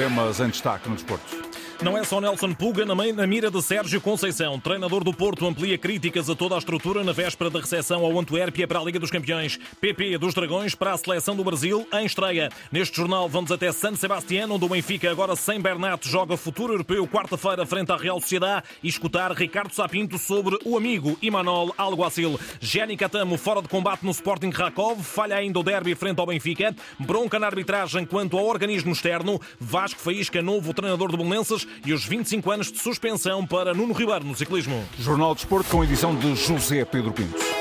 temas em destaque no desporto. Não é só Nelson Puga na mira de Sérgio Conceição. Treinador do Porto amplia críticas a toda a estrutura na véspera da recepção ao Antuérpia para a Liga dos Campeões. PP dos Dragões para a seleção do Brasil em estreia. Neste jornal vamos até San Sebastián, onde o Benfica, agora sem Bernat, joga futuro europeu quarta-feira frente à Real Sociedade e escutar Ricardo Sapinto sobre o amigo Imanol Alguacil. Jenny Catamo fora de combate no Sporting Rakov, falha ainda o derby frente ao Benfica. Bronca na arbitragem quanto ao organismo externo. Vasco Faísca, novo treinador do Belenenses e os 25 anos de suspensão para Nuno Ribeiro no ciclismo. Jornal de Esporte com edição de José Pedro Pintos.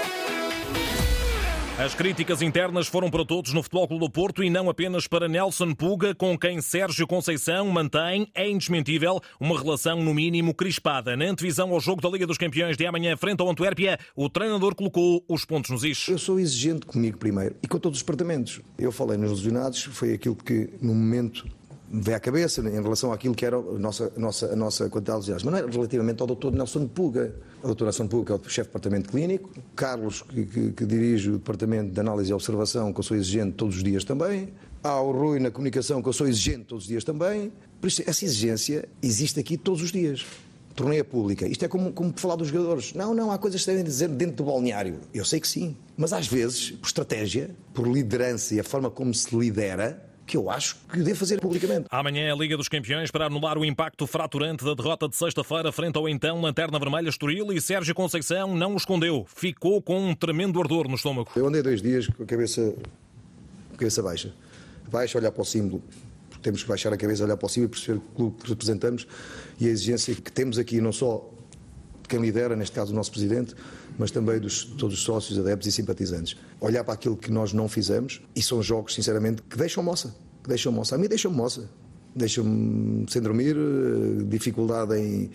As críticas internas foram para todos no Futebol Clube do Porto e não apenas para Nelson Puga, com quem Sérgio Conceição mantém, é indesmentível, uma relação no mínimo crispada. Na antevisão ao jogo da Liga dos Campeões de amanhã frente ao Antuérpia, o treinador colocou os pontos nos is. Eu sou exigente comigo primeiro e com todos os departamentos. Eu falei nos lesionados, foi aquilo que no momento vem à cabeça em relação àquilo que era a nossa, a nossa, a nossa quantidade de mas não era relativamente ao doutor Nelson Puga. O doutor Nelson Puga é o chefe do departamento clínico, Carlos, que, que, que, dirige o departamento de análise e observação, que eu sou exigente todos os dias também, há o Rui na comunicação, que eu sou exigente todos os dias também. Por isso, essa exigência existe aqui todos os dias. Torneia pública. Isto é como, como falar dos jogadores. Não, não, há coisas que devem dizer dentro do balneário. Eu sei que sim. Mas às vezes, por estratégia, por liderança e a forma como se lidera, que eu acho que devo fazer publicamente. Amanhã é a Liga dos Campeões para anular o impacto fraturante da derrota de sexta-feira frente ao então Lanterna Vermelha Estoril e Sérgio Conceição não o escondeu. Ficou com um tremendo ardor no estômago. Eu andei dois dias com a cabeça, com a cabeça baixa. Baixa, olhar para o símbolo. Temos que baixar a cabeça, olhar para o símbolo e perceber o clube que representamos e a exigência que temos aqui, não só de quem lidera, neste caso o nosso presidente, mas também dos todos os sócios, adeptos e simpatizantes. Olhar para aquilo que nós não fizemos e são jogos, sinceramente, que deixam moça. Que deixam moça. A mim deixam moça. Deixam-me sem dormir, eh, dificuldade em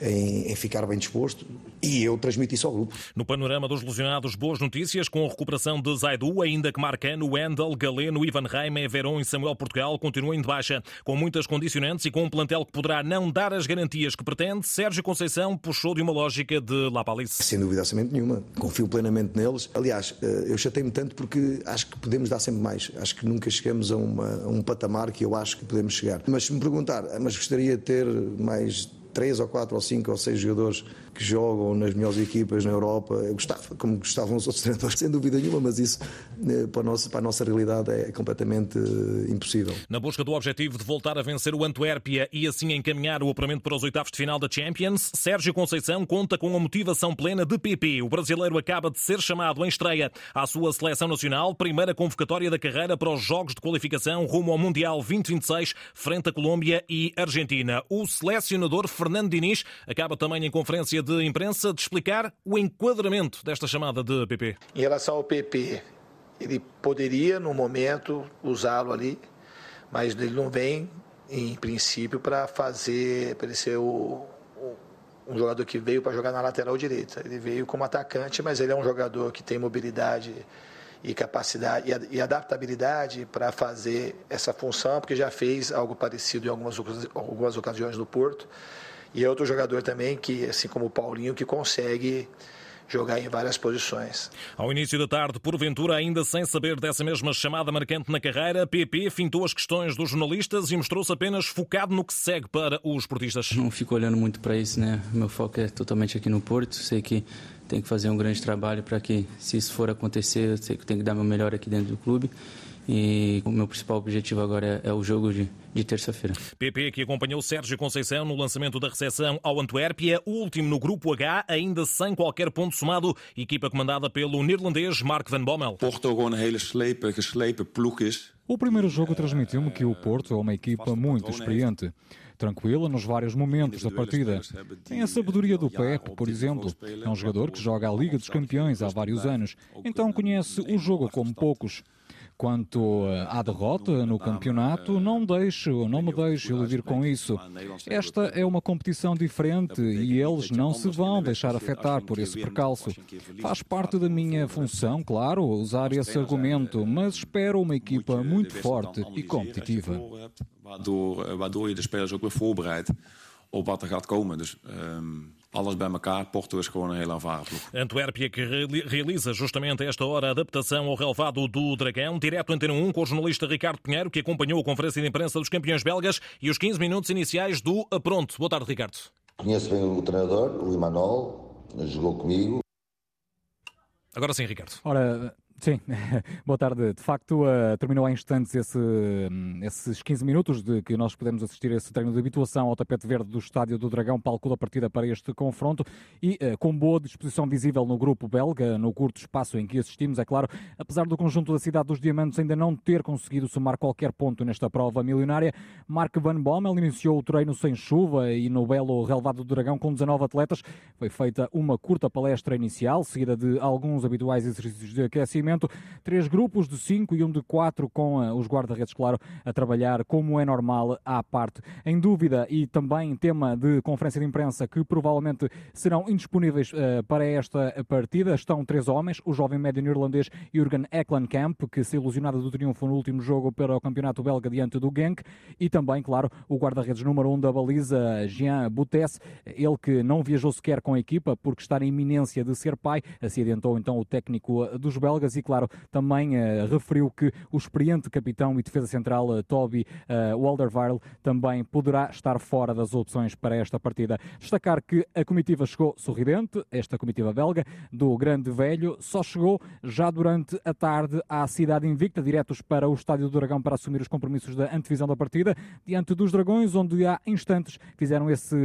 em, em, ficar bem disposto e eu transmito isso ao grupo. No panorama dos lesionados, boas notícias com a recuperação de Zaidu, ainda que Marcano, Wendel, Galeno, Ivan Reime, Verón e Samuel Portugal continuem de baixa. Com muitas condicionantes e com um plantel que poderá não dar as garantias que pretende, Sérgio Conceição puxou de uma lógica de La Palice. Sem dúvida nenhuma. Confio plenamente neles. Aliás, eh, eu chatei-me tanto porque acho que podemos dar sempre mais. Acho que nunca chegamos a, uma, a um patamar que eu acho que podemos chegar. Mas se me perguntar, mas gostaria de ter mais três ou quatro ou cinco ou seis jogadores que jogam nas melhores equipas na Europa. Eu gostava, como gostavam os outros treinadores, sem dúvida nenhuma, mas isso eh, para a nossa, para a nossa realidade é completamente eh, impossível. Na busca do objetivo de voltar a vencer o Antuérpia e assim encaminhar o apuramento para os oitavos de final da Champions, Sérgio Conceição conta com a motivação plena de PP. O brasileiro acaba de ser chamado em estreia à sua seleção nacional, primeira convocatória da carreira para os jogos de qualificação rumo ao Mundial 2026, frente a Colômbia e Argentina. O selecionador Fernando Diniz acaba também em conferência de imprensa de explicar o enquadramento desta chamada de PP. Em relação ao PP, ele poderia, no momento, usá-lo ali, mas ele não vem, em princípio, para fazer, para ele ser o, um jogador que veio para jogar na lateral direita. Ele veio como atacante, mas ele é um jogador que tem mobilidade e capacidade e adaptabilidade para fazer essa função, porque já fez algo parecido em algumas, algumas ocasiões no Porto. E é outro jogador também que, assim como o Paulinho, que consegue jogar em várias posições. Ao início da tarde, porventura, ainda sem saber dessa mesma chamada marcante na carreira, PP fintou as questões dos jornalistas e mostrou-se apenas focado no que segue para os esportistas. Não fico olhando muito para isso, né? Meu foco é totalmente aqui no Porto. Sei que tem que fazer um grande trabalho para que, se isso for acontecer, eu sei que tenho que dar meu melhor aqui dentro do clube. E o meu principal objetivo agora é, é o jogo de, de terça-feira. PP que acompanhou Sérgio Conceição no lançamento da recepção ao Antuérpia, o último no grupo H, ainda sem qualquer ponto somado, equipa comandada pelo neerlandês Mark van Bommel. Porto gewoon een hele slepe, geslepen ploeg is. O primeiro jogo transmitiu-me que o Porto é uma equipa muito experiente tranquila nos vários momentos da partida. Tem a sabedoria do Pep, por exemplo. É um jogador que joga a Liga dos Campeões há vários anos, então conhece o jogo como poucos. Quanto eh, à derrota no campeonato, não deixo, não me deixo iludir com isso. Esta é uma competição diferente e eles não se vão deixar afetar por esse percalço. Faz parte da minha função, claro, usar esse argumento, mas espero uma equipa muito forte e competitiva. Waardoor, waardoor je spelers ook weer voorbereidt op wat er gaat komen. Dus um, alles bij elkaar. Porto is gewoon een heel ervaren ploeg. Antuérpia que realiza justamente esta hora a adaptação ao relevado do Dragão. Direto Antena 1 com o jornalista Ricardo Pinheiro, que acompanhou a conferência de imprensa dos campeões belgas e os 15 minutos iniciais do Pronto. Boa tarde, Ricardo. Conheço bem o treinador, o Imanol, jogou comigo. Agora sim, Ricardo. Ora, Sim, boa tarde. De facto, uh, terminou há instantes esse, um, esses 15 minutos de que nós pudemos assistir esse treino de habituação ao tapete verde do Estádio do Dragão, palco da partida para este confronto e uh, com boa disposição visível no grupo belga, no curto espaço em que assistimos, é claro, apesar do conjunto da cidade dos Diamantes ainda não ter conseguido somar qualquer ponto nesta prova milionária, Mark Van Bommel iniciou o treino sem chuva e no belo relevado do Dragão com 19 atletas. Foi feita uma curta palestra inicial, seguida de alguns habituais exercícios de aquecimento Três grupos de cinco e um de quatro com eh, os guarda-redes, claro, a trabalhar como é normal à parte. Em dúvida e também tema de conferência de imprensa que provavelmente serão indisponíveis uh, para esta partida estão três homens, o jovem médio neerlandês Jurgen Eklankamp, que se ilusionado do triunfo no último jogo para o campeonato belga diante do Genk, e também, claro, o guarda-redes número um da baliza, Jean Boutesse, ele que não viajou sequer com a equipa porque está na iminência de ser pai, se adiantou então o técnico dos belgas e, claro, também uh, referiu que o experiente capitão e defesa central uh, Toby uh, Walderweireld também poderá estar fora das opções para esta partida. Destacar que a comitiva chegou sorridente, esta comitiva belga, do Grande Velho, só chegou já durante a tarde à cidade invicta, diretos para o Estádio do Dragão para assumir os compromissos da antevisão da partida, diante dos Dragões, onde há instantes fizeram esse,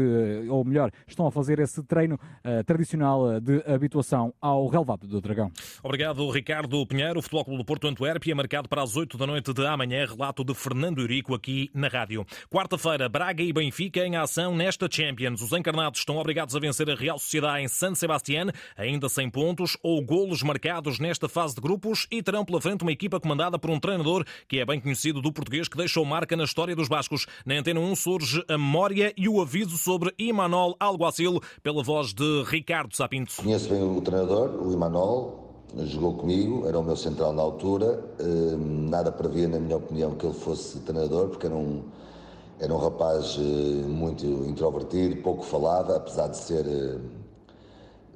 ou melhor, estão a fazer esse treino tradicional de habituação ao relevado do Dragão. Obrigado, Ricardo. Ricardo Pinheiro, o Futebol Clube do Porto Antuérpia, marcado para as 8 da noite de amanhã, relato de Fernando Eurico aqui na rádio. Quarta-feira, Braga e Benfica em ação nesta Champions. Os encarnados estão obrigados a vencer a Real Sociedade em San Sebastián, ainda sem pontos ou golos marcados nesta fase de grupos e terão pela frente uma equipa comandada por um treinador que é bem conhecido do português que deixou marca na história dos Bascos. Na Antena 1 surge a memória e o aviso sobre Imanol Alguacil pela voz de Ricardo Sapinto. Conheço bem o treinador, o Imanol, jogou comigo, era o meu central na altura. Hum, nada previa, na minha opinião, que ele fosse treinador, porque era um, era um rapaz eh, muito introvertido, pouco falava, apesar de ser eh,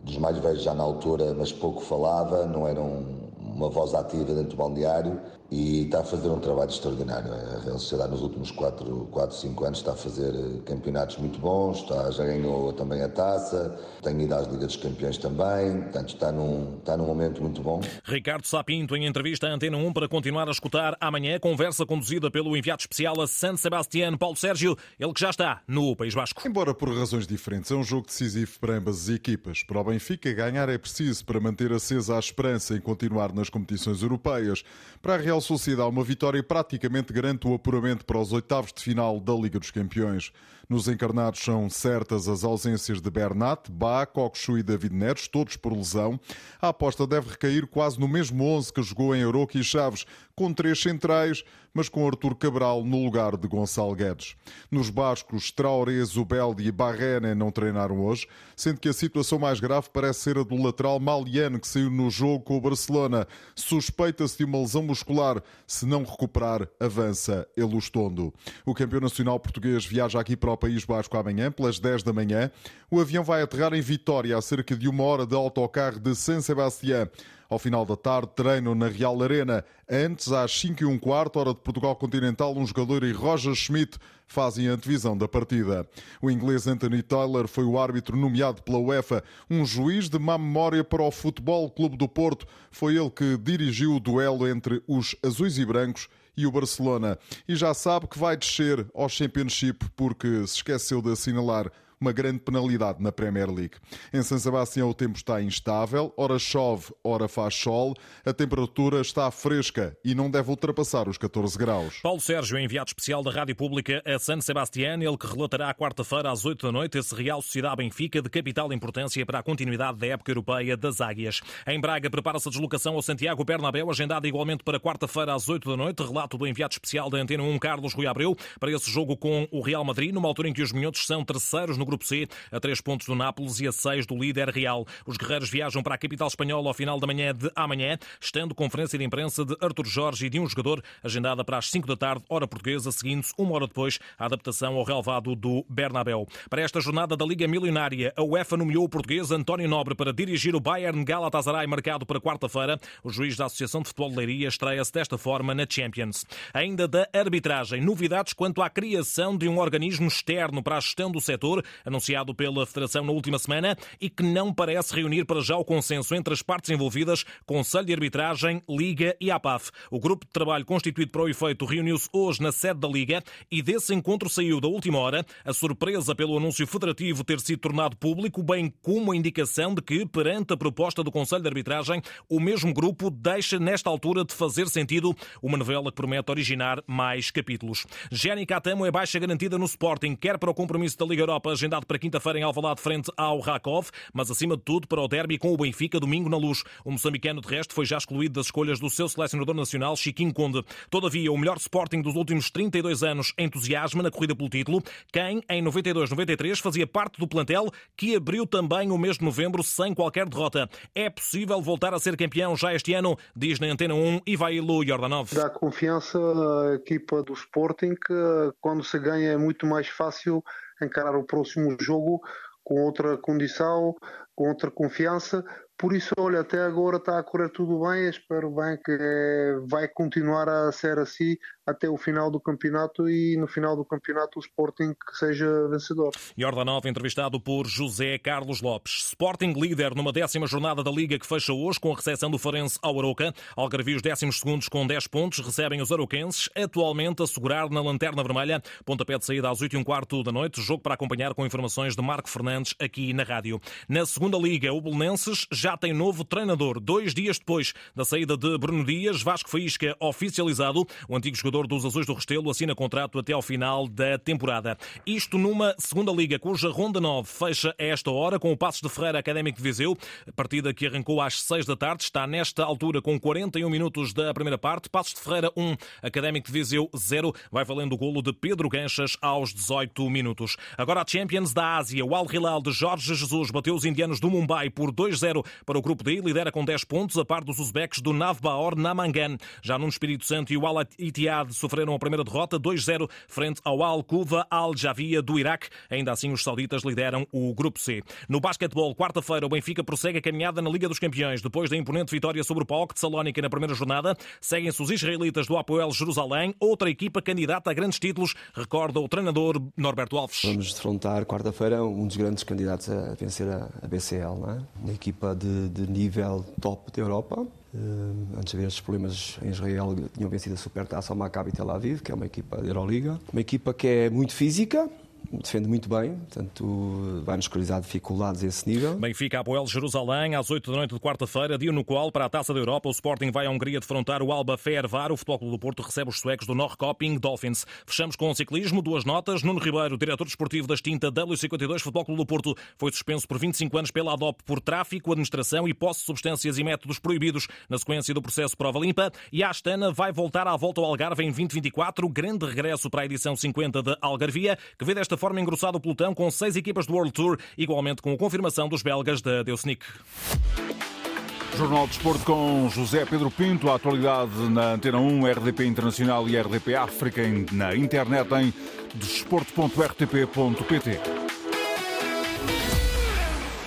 dos mais velhos já na altura, mas pouco falava, não era um, uma voz ativa dentro do balneário e está a fazer um trabalho extraordinário. A Real Sociedade nos últimos 4, 4 5 anos está a fazer eh, campeonatos muito bons, está, já ganhou também a taça, tem ido às Liga dos Campeões também, portanto está num, está num momento muito bom. Ricardo Sapinto, em entrevista à Antena 1 para continuar a escutar amanhã, conversa conduzida pelo enviado especial a San Sebastián, Paulo Sérgio, ele que já está no País Basco. Embora por razões diferentes, é um jogo decisivo para ambas as equipas. Para o Benfica, ganhar é preciso para manter acesa a esperança em continuar nas competições europeias. Para a Real Real Sociedade, uma vitória praticamente garante o apuramento para os oitavos de final da Liga dos Campeões. Nos encarnados são certas as ausências de Bernat, Bá, Coxu e David Neres, todos por lesão. A aposta deve recair quase no mesmo 11 que jogou em Aroca e Chaves, com três centrais, mas com Artur Cabral no lugar de Gonçalo Guedes. Nos bascos, Traoré, Zubeldi e Barrene não treinaram hoje, sendo que a situação mais grave parece ser a do lateral Maliano, que saiu no jogo com o Barcelona. Suspeita-se de uma lesão muscular. Se não recuperar, avança Elustondo. O campeão nacional português viaja aqui para o País Basco amanhã, pelas 10 da manhã. O avião vai aterrar em Vitória, a cerca de uma hora de autocarro de San Sebastián. Ao final da tarde, treino na Real Arena. Antes, às 5 e um quarto, hora de Portugal Continental, um jogador e Roger Schmidt fazem a divisão da partida. O inglês Anthony Taylor foi o árbitro nomeado pela UEFA, um juiz de má memória para o Futebol Clube do Porto. Foi ele que dirigiu o duelo entre os azuis e brancos e o Barcelona. E já sabe que vai descer ao Championship porque se esqueceu de assinalar uma grande penalidade na Premier League. Em San Sebastião o tempo está instável, ora chove, ora faz sol, a temperatura está fresca e não deve ultrapassar os 14 graus. Paulo Sérgio, enviado especial da Rádio Pública a San Sebastián, ele que relatará quarta-feira às 8 da noite esse Real Sociedade Benfica de capital importância para a continuidade da época europeia das Águias. Em Braga prepara-se a deslocação ao Santiago Bernabéu, agendada igualmente para quarta-feira às 8 da noite, relato do enviado especial da Antena 1 Carlos Rui Abreu para esse jogo com o Real Madrid, numa altura em que os minhotos são terceiros no Grupo C, a três pontos do Nápoles e a seis do líder Real. Os guerreiros viajam para a capital espanhola ao final da manhã de amanhã, estando conferência de imprensa de Artur Jorge e de um jogador agendada para as 5 da tarde, hora portuguesa, seguindo-se uma hora depois a adaptação ao relevado do Bernabéu. Para esta jornada da Liga Milionária, a UEFA nomeou o português António Nobre para dirigir o Bayern Galatasaray, marcado para quarta-feira. O juiz da Associação de Futebol de Leiria estreia-se desta forma na Champions. Ainda da arbitragem, novidades quanto à criação de um organismo externo para a gestão do setor, anunciado pela Federação na última semana e que não parece reunir para já o consenso entre as partes envolvidas, Conselho de Arbitragem, Liga e APAF. O grupo de trabalho constituído para o efeito reuniu-se hoje na sede da Liga e desse encontro saiu da última hora a surpresa pelo anúncio federativo ter sido tornado público, bem como a indicação de que, perante a proposta do Conselho de Arbitragem, o mesmo grupo deixa nesta altura de fazer sentido uma novela que promete originar mais capítulos. Jenny Catamo é baixa garantida no Sporting, quer para o compromisso da Liga Europa agendado para quinta-feira em Alvalade frente ao Rakov, mas acima de tudo para o derby com o Benfica domingo na Luz. O moçambicano de resto foi já excluído das escolhas do seu selecionador nacional Chiquinho Conde. Todavia, o melhor Sporting dos últimos 32 anos entusiasma na corrida pelo título, quem em 92-93 fazia parte do plantel que abriu também o mês de novembro sem qualquer derrota. É possível voltar a ser campeão já este ano, diz na Antena 1 Ivailo Jordanov. Dá confiança à equipa do Sporting quando se ganha é muito mais fácil encarar o próximo jogo com outra condição, com outra confiança, por isso, olha, até agora está a correr tudo bem. Espero bem que vai continuar a ser assim até o final do campeonato e no final do campeonato o Sporting que seja vencedor. Jordanov, entrevistado por José Carlos Lopes. Sporting líder numa décima jornada da Liga que fecha hoje com a recepção do Farense ao Aroca. Algarvios décimos segundos com 10 pontos recebem os aroquenses, atualmente a segurar na lanterna vermelha. Pontapé de saída às 8 e um quarto da noite. Jogo para acompanhar com informações de Marco Fernandes aqui na rádio. Na segunda Liga, o Belenenses já tem novo treinador. Dois dias depois da saída de Bruno Dias, Vasco Faísca oficializado. O antigo jogador dos Azuis do Restelo assina contrato até ao final da temporada. Isto numa segunda liga, cuja Ronda 9 fecha a esta hora com o Passos de Ferreira Académico de Viseu. A partida que arrancou às 6 da tarde está nesta altura com 41 minutos da primeira parte. Passos de Ferreira 1, Académico de Viseu 0. Vai valendo o golo de Pedro Ganchas aos 18 minutos. Agora a Champions da Ásia. O Al Hilal de Jorge Jesus bateu os indianos do Mumbai por 2-0 para o grupo D, lidera com 10 pontos, a par dos uzbeques do Navbaor Namangan. Já no Espírito Santo e o Al Ittihad sofreram a primeira derrota, 2-0, frente ao Al Kuva Al Javia do Iraque. Ainda assim, os sauditas lideram o grupo C. No basquetebol, quarta-feira, o Benfica prossegue a caminhada na Liga dos Campeões. Depois da imponente vitória sobre o PAOK de Salónica na primeira jornada, seguem-se os israelitas do Apoel Jerusalém, outra equipa candidata a grandes títulos, recorda o treinador Norberto Alves. Vamos defrontar quarta-feira um dos grandes candidatos a vencer a BCL, não é? uma equipa de, de nível top da Europa. Uh, antes de haver estes problemas em Israel, tinham vencido a Supertaça ao Maccabi Tel Aviv, que é uma equipa da Euroliga. Uma equipa que é muito física, defende muito bem, portanto vai-nos causar dificuldades a esse nível. Benfica Apoel Jerusalém, às 8 da noite de quarta-feira, dia no qual, para a Taça da Europa, o Sporting vai à Hungria defrontar o Alba Fehervar. O Futebol Clube do Porto recebe os suecos do Norrköping Dolphins. Fechamos com o ciclismo, duas notas. Nuno Ribeiro, diretor desportivo da extinta W52 Futebol Clube do Porto, foi suspenso por 25 anos pela ADOP por tráfico, administração e posse de substâncias e métodos proibidos na sequência do processo Prova Limpa. E a Astana vai voltar à volta ao Algarve em 2024, grande regresso para a edição 50 da Algarvia, que vê desta forma engrossado o pelotão com seis equipas do World Tour, igualmente com a confirmação dos belgas da Deusnic. Jornal de Desporto com José Pedro Pinto, a atualidade na Antena 1, RDP Internacional e RDP África na internet em desporto.rtp.pt.